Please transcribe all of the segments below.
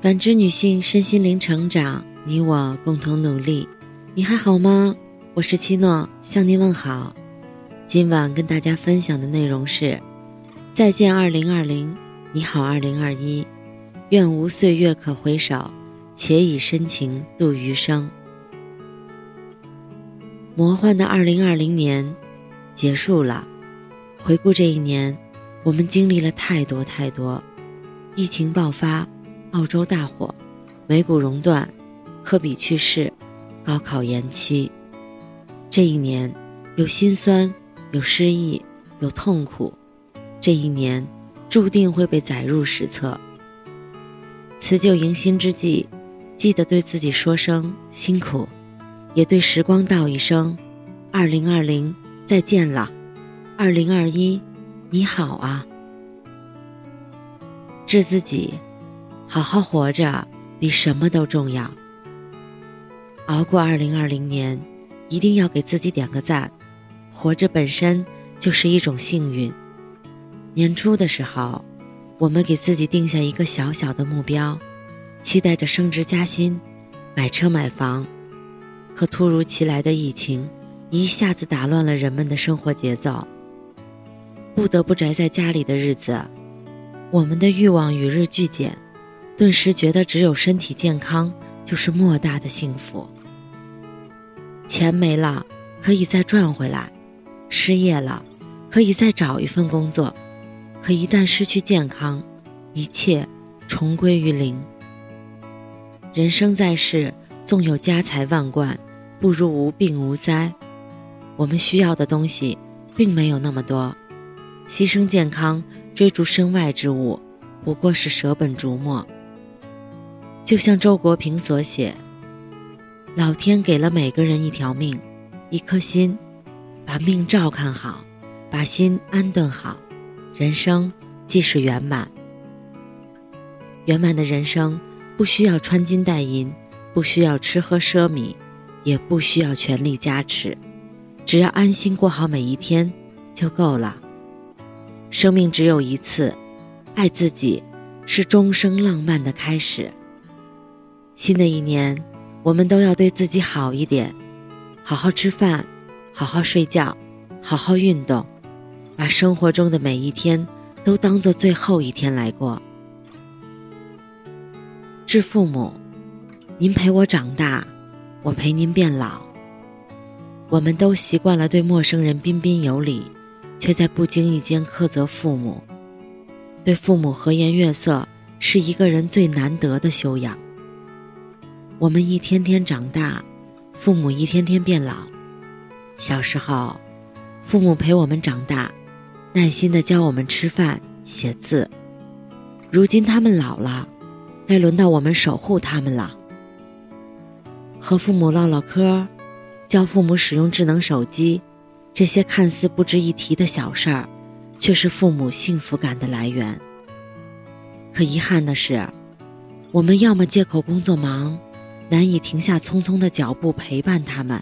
感知女性身心灵成长，你我共同努力。你还好吗？我是七诺，向您问好。今晚跟大家分享的内容是：再见二零二零，你好二零二一。愿无岁月可回首，且以深情度余生。魔幻的二零二零年结束了，回顾这一年，我们经历了太多太多，疫情爆发。澳洲大火，美股熔断，科比去世，高考延期。这一年有心酸，有失意，有痛苦。这一年注定会被载入史册。辞旧迎新之际，记得对自己说声辛苦，也对时光道一声：二零二零再见了，二零二一你好啊。致自己。好好活着比什么都重要。熬过二零二零年，一定要给自己点个赞。活着本身就是一种幸运。年初的时候，我们给自己定下一个小小的目标，期待着升职加薪、买车买房。可突如其来的疫情一下子打乱了人们的生活节奏，不得不宅在家里的日子，我们的欲望与日俱减。顿时觉得只有身体健康就是莫大的幸福。钱没了可以再赚回来，失业了可以再找一份工作，可一旦失去健康，一切重归于零。人生在世，纵有家财万贯，不如无病无灾。我们需要的东西并没有那么多，牺牲健康追逐身外之物，不过是舍本逐末。就像周国平所写：“老天给了每个人一条命，一颗心，把命照看好，把心安顿好，人生即是圆满。圆满的人生不需要穿金戴银，不需要吃喝奢靡，也不需要权力加持，只要安心过好每一天就够了。生命只有一次，爱自己是终生浪漫的开始。”新的一年，我们都要对自己好一点，好好吃饭，好好睡觉，好好运动，把生活中的每一天都当做最后一天来过。致父母，您陪我长大，我陪您变老。我们都习惯了对陌生人彬彬有礼，却在不经意间苛责父母。对父母和颜悦色，是一个人最难得的修养。我们一天天长大，父母一天天变老。小时候，父母陪我们长大，耐心的教我们吃饭、写字。如今他们老了，该轮到我们守护他们了。和父母唠唠嗑，教父母使用智能手机，这些看似不值一提的小事儿，却是父母幸福感的来源。可遗憾的是，我们要么借口工作忙。难以停下匆匆的脚步陪伴他们，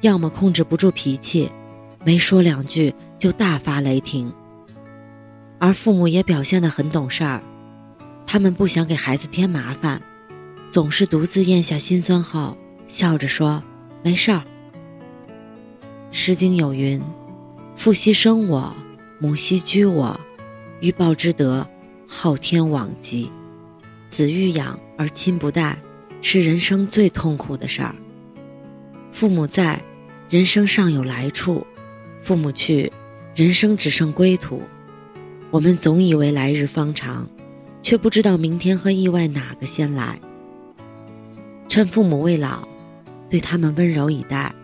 要么控制不住脾气，没说两句就大发雷霆。而父母也表现得很懂事儿，他们不想给孩子添麻烦，总是独自咽下心酸后，笑着说：“没事儿。”《诗经》有云：“父兮生我，母兮居我，欲报之德，昊天罔极。”子欲养而亲不待。是人生最痛苦的事儿。父母在，人生尚有来处；父母去，人生只剩归途。我们总以为来日方长，却不知道明天和意外哪个先来。趁父母未老，对他们温柔以待，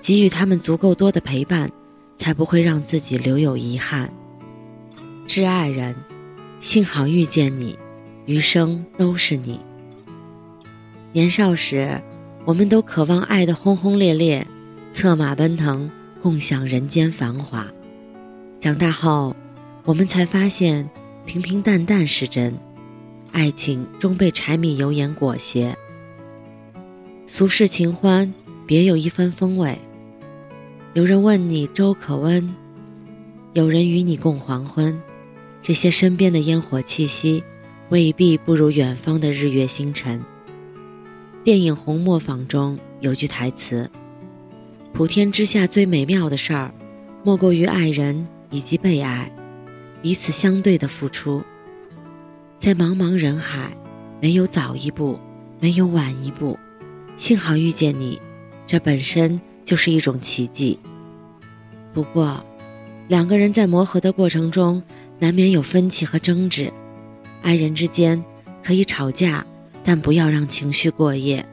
给予他们足够多的陪伴，才不会让自己留有遗憾。致爱人，幸好遇见你，余生都是你。年少时，我们都渴望爱的轰轰烈烈，策马奔腾，共享人间繁华。长大后，我们才发现，平平淡淡是真，爱情终被柴米油盐裹挟。俗世情欢，别有一番风味。有人问你粥可温，有人与你共黄昏。这些身边的烟火气息，未必不如远方的日月星辰。电影《红磨坊》中有句台词：“普天之下最美妙的事儿，莫过于爱人以及被爱，彼此相对的付出。在茫茫人海，没有早一步，没有晚一步，幸好遇见你，这本身就是一种奇迹。不过，两个人在磨合的过程中，难免有分歧和争执。爱人之间可以吵架。”但不要让情绪过夜。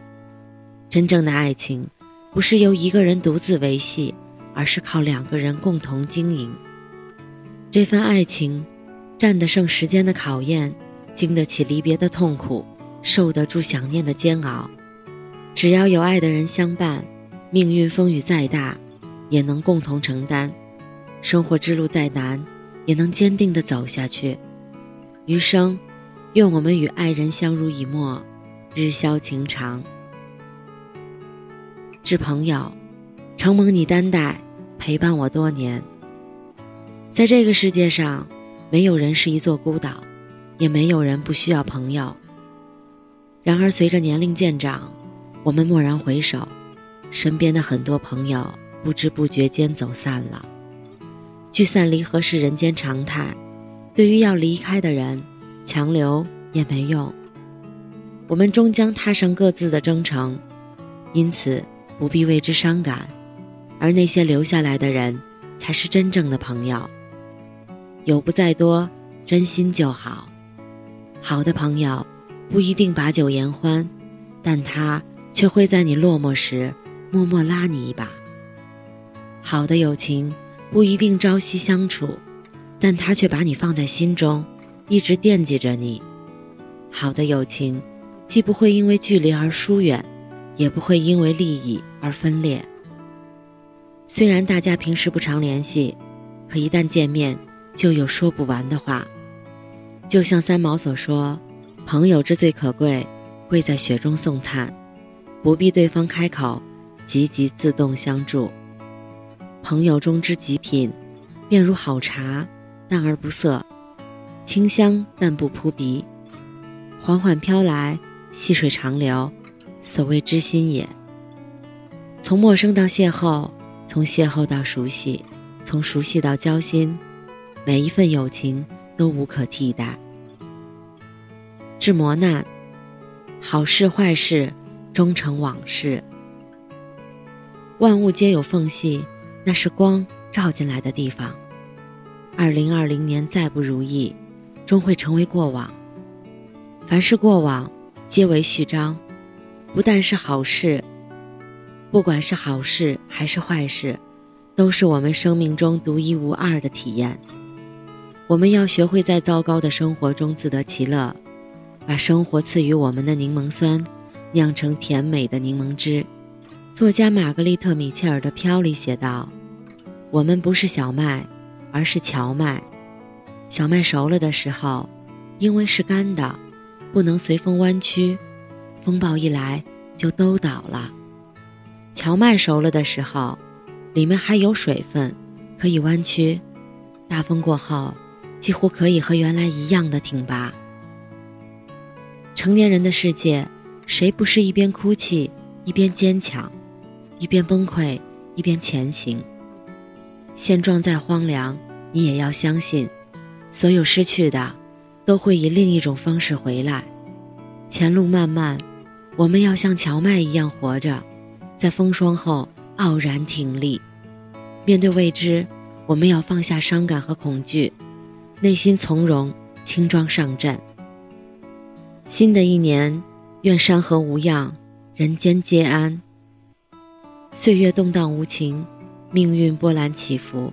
真正的爱情，不是由一个人独自维系，而是靠两个人共同经营。这份爱情，战得胜时间的考验，经得起离别的痛苦，受得住想念的煎熬。只要有爱的人相伴，命运风雨再大，也能共同承担；生活之路再难，也能坚定地走下去。余生。愿我们与爱人相濡以沫，日消情长。致朋友，承蒙你担待，陪伴我多年。在这个世界上，没有人是一座孤岛，也没有人不需要朋友。然而，随着年龄渐长，我们蓦然回首，身边的很多朋友不知不觉间走散了。聚散离合是人间常态，对于要离开的人。强留也没用，我们终将踏上各自的征程，因此不必为之伤感。而那些留下来的人，才是真正的朋友。友不在多，真心就好。好的朋友不一定把酒言欢，但他却会在你落寞时默默拉你一把。好的友情不一定朝夕相处，但他却把你放在心中。一直惦记着你，好的友情，既不会因为距离而疏远，也不会因为利益而分裂。虽然大家平时不常联系，可一旦见面，就有说不完的话。就像三毛所说：“朋友之最可贵，贵在雪中送炭，不必对方开口，积极自动相助。朋友中之极品，便如好茶，淡而不涩。”清香但不扑鼻，缓缓飘来，细水长流，所谓知心也。从陌生到邂逅，从邂逅到熟悉，从熟悉到交心，每一份友情都无可替代。致磨难，好事坏事终成往事。万物皆有缝隙，那是光照进来的地方。二零二零年再不如意。终会成为过往。凡是过往，皆为序章。不但是好事，不管是好事还是坏事，都是我们生命中独一无二的体验。我们要学会在糟糕的生活中自得其乐，把生活赐予我们的柠檬酸酿成甜美的柠檬汁。作家玛格丽特·米切尔的《飘》里写道：“我们不是小麦，而是荞麦。”小麦熟了的时候，因为是干的，不能随风弯曲，风暴一来就都倒了。荞麦熟了的时候，里面还有水分，可以弯曲，大风过后，几乎可以和原来一样的挺拔。成年人的世界，谁不是一边哭泣一边坚强，一边崩溃一边前行？现状再荒凉，你也要相信。所有失去的，都会以另一种方式回来。前路漫漫，我们要像荞麦一样活着，在风霜后傲然挺立。面对未知，我们要放下伤感和恐惧，内心从容，轻装上阵。新的一年，愿山河无恙，人间皆安。岁月动荡无情，命运波澜起伏。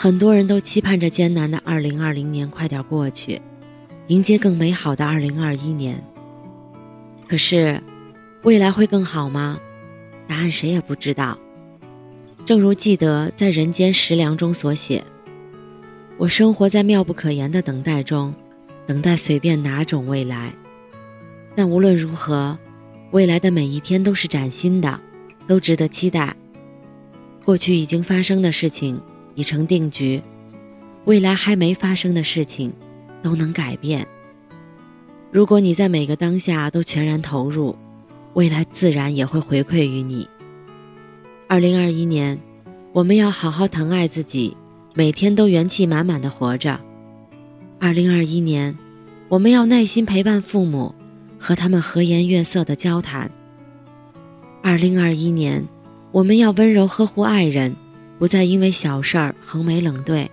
很多人都期盼着艰难的二零二零年快点过去，迎接更美好的二零二一年。可是，未来会更好吗？答案谁也不知道。正如记得在《人间食粮》中所写：“我生活在妙不可言的等待中，等待随便哪种未来。但无论如何，未来的每一天都是崭新的，都值得期待。过去已经发生的事情。”已成定局，未来还没发生的事情，都能改变。如果你在每个当下都全然投入，未来自然也会回馈于你。二零二一年，我们要好好疼爱自己，每天都元气满满的活着。二零二一年，我们要耐心陪伴父母，和他们和颜悦色的交谈。二零二一年，我们要温柔呵护爱人，不再因为小事儿横眉冷对。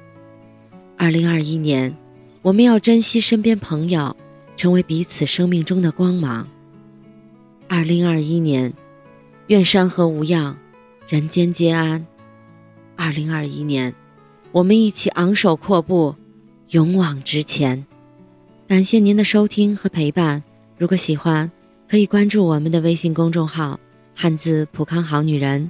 二零二一年，我们要珍惜身边朋友，成为彼此生命中的光芒。二零二一年，愿山河无恙。人间皆安。二零二一年，我们一起昂首阔步，勇往直前。感谢您的收听和陪伴。如果喜欢，可以关注我们的微信公众号“汉字浦康好女人”，